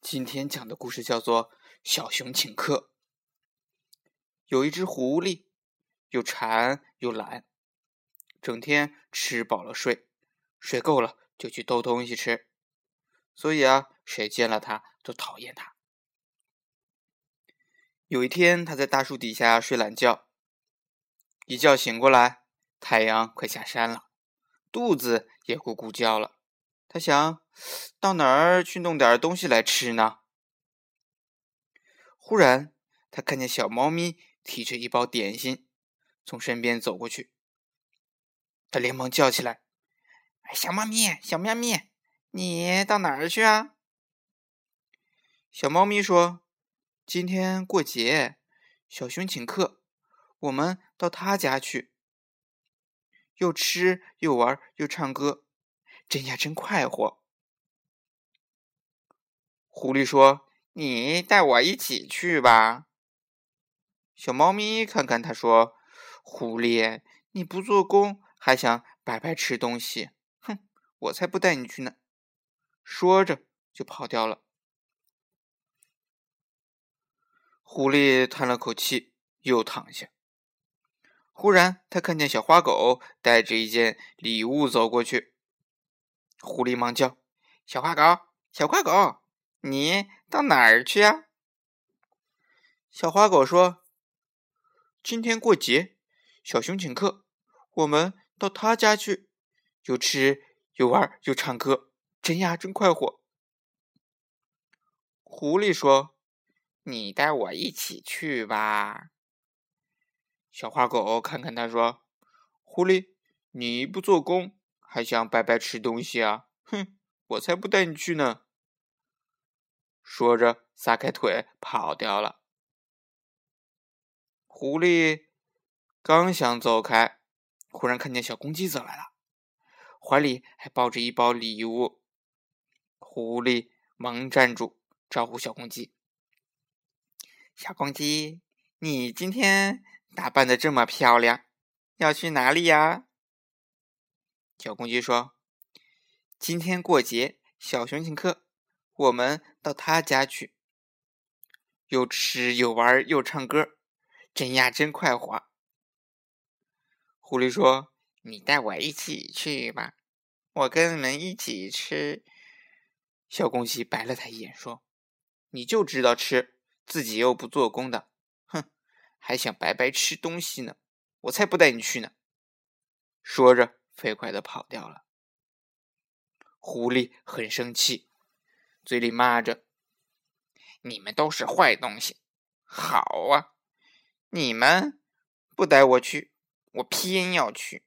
今天讲的故事叫做《小熊请客》。有一只狐狸，又馋又懒，整天吃饱了睡，睡够了就去偷东西吃，所以啊，谁见了它都讨厌它。有一天，他在大树底下睡懒觉，一觉醒过来，太阳快下山了，肚子也咕咕叫了。他想到哪儿去弄点东西来吃呢？忽然，他看见小猫咪提着一包点心从身边走过去，他连忙叫起来：“小猫咪，小喵咪，你到哪儿去啊？”小猫咪说：“今天过节，小熊请客，我们到他家去，又吃又玩又唱歌。”真呀，真快活！狐狸说：“你带我一起去吧。”小猫咪看看它说：“狐狸，你不做工，还想白白吃东西？哼，我才不带你去呢！”说着就跑掉了。狐狸叹了口气，又躺下。忽然，他看见小花狗带着一件礼物走过去。狐狸忙叫：“小花狗，小花狗，你到哪儿去呀？”小花狗说：“今天过节，小熊请客，我们到他家去，又吃又玩又唱歌，真呀真快活。”狐狸说：“你带我一起去吧。”小花狗看看他说：“狐狸，你不做工。”还想白白吃东西啊？哼，我才不带你去呢！说着，撒开腿跑掉了。狐狸刚想走开，忽然看见小公鸡走来了，怀里还抱着一包礼物。狐狸忙站住，招呼小公鸡：“小公鸡，你今天打扮的这么漂亮，要去哪里呀？”小公鸡说：“今天过节，小熊请客，我们到他家去，又吃又玩又唱歌，真呀真快活。”狐狸说：“你带我一起去吧，我跟你们一起吃。”小公鸡白了他一眼，说：“你就知道吃，自己又不做工的，哼，还想白白吃东西呢，我才不带你去呢。”说着。飞快的跑掉了。狐狸很生气，嘴里骂着：“你们都是坏东西！好啊，你们不带我去，我偏要去。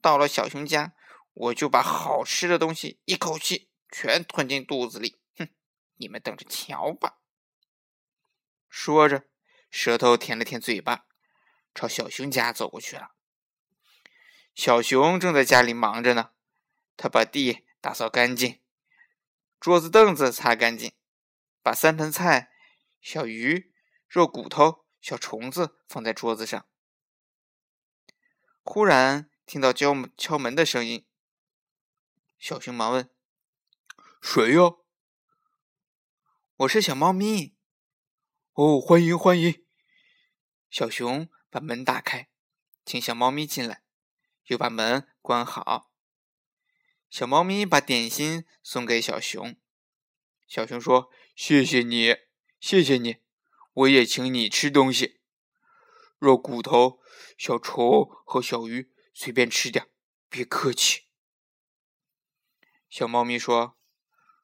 到了小熊家，我就把好吃的东西一口气全吞进肚子里。哼，你们等着瞧吧！”说着，舌头舔了舔嘴巴，朝小熊家走过去了。小熊正在家里忙着呢，他把地打扫干净，桌子凳子擦干净，把三盆菜、小鱼、肉骨头、小虫子放在桌子上。忽然听到敲敲门的声音，小熊忙问：“谁呀？”“我是小猫咪。”“哦，欢迎欢迎。”小熊把门打开，请小猫咪进来。又把门关好。小猫咪把点心送给小熊。小熊说：“谢谢你，谢谢你，我也请你吃东西。肉骨头、小虫和小鱼随便吃点，别客气。”小猫咪说：“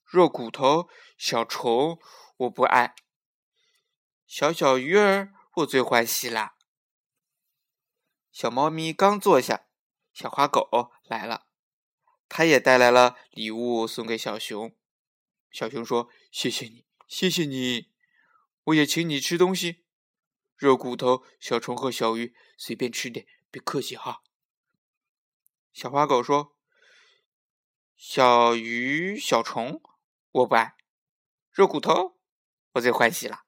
肉骨头、小虫我不爱，小小鱼儿我最欢喜啦。”小猫咪刚坐下。小花狗来了，他也带来了礼物送给小熊。小熊说：“谢谢你，谢谢你，我也请你吃东西，肉骨头、小虫和小鱼，随便吃点，别客气哈。”小花狗说：“小鱼、小虫我不爱，肉骨头我最欢喜了。”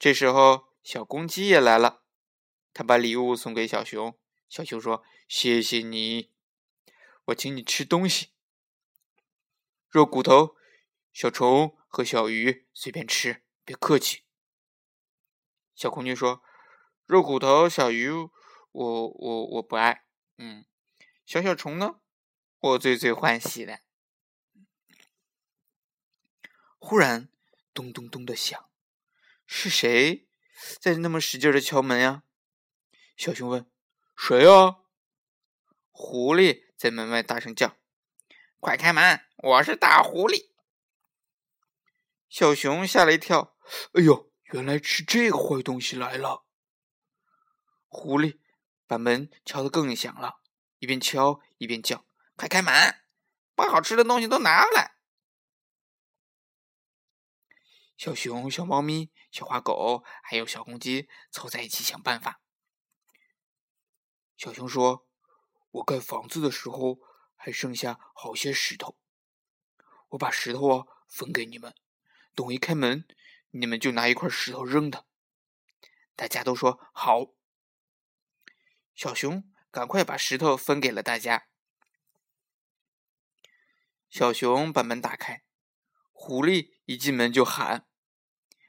这时候，小公鸡也来了，它把礼物送给小熊。小熊说：“谢谢你，我请你吃东西。肉骨头、小虫和小鱼随便吃，别客气。”小公鸡说：“肉骨头小鱼，我我我不爱。嗯，小小虫呢，我最最欢喜的。”忽然，咚咚咚的响，是谁在那么使劲的敲门呀？小熊问：“谁啊？”狐狸在门外大声叫：“快开门！我是大狐狸。”小熊吓了一跳：“哎呦，原来是这个坏东西来了！”狐狸把门敲得更响了，一边敲一边叫：“快开门，把好吃的东西都拿来！”小熊、小猫咪、小花狗还有小公鸡凑在一起想办法。小熊说：“我盖房子的时候还剩下好些石头，我把石头啊分给你们，等我一开门，你们就拿一块石头扔它。”大家都说好。小熊赶快把石头分给了大家。小熊把门打开，狐狸一进门就喊。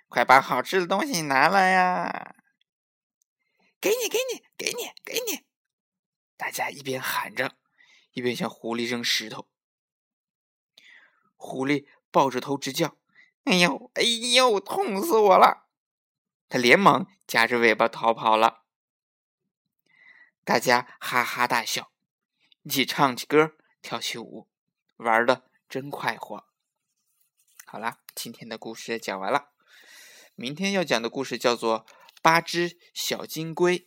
快把好吃的东西拿来呀！给你，给你，给你，给你！大家一边喊着，一边向狐狸扔石头。狐狸抱着头直叫：“哎呦，哎呦，痛死我了！”他连忙夹着尾巴逃跑了。大家哈哈大笑，一起唱起歌，跳起舞，玩的真快活。好了，今天的故事讲完了。明天要讲的故事叫做《八只小金龟》。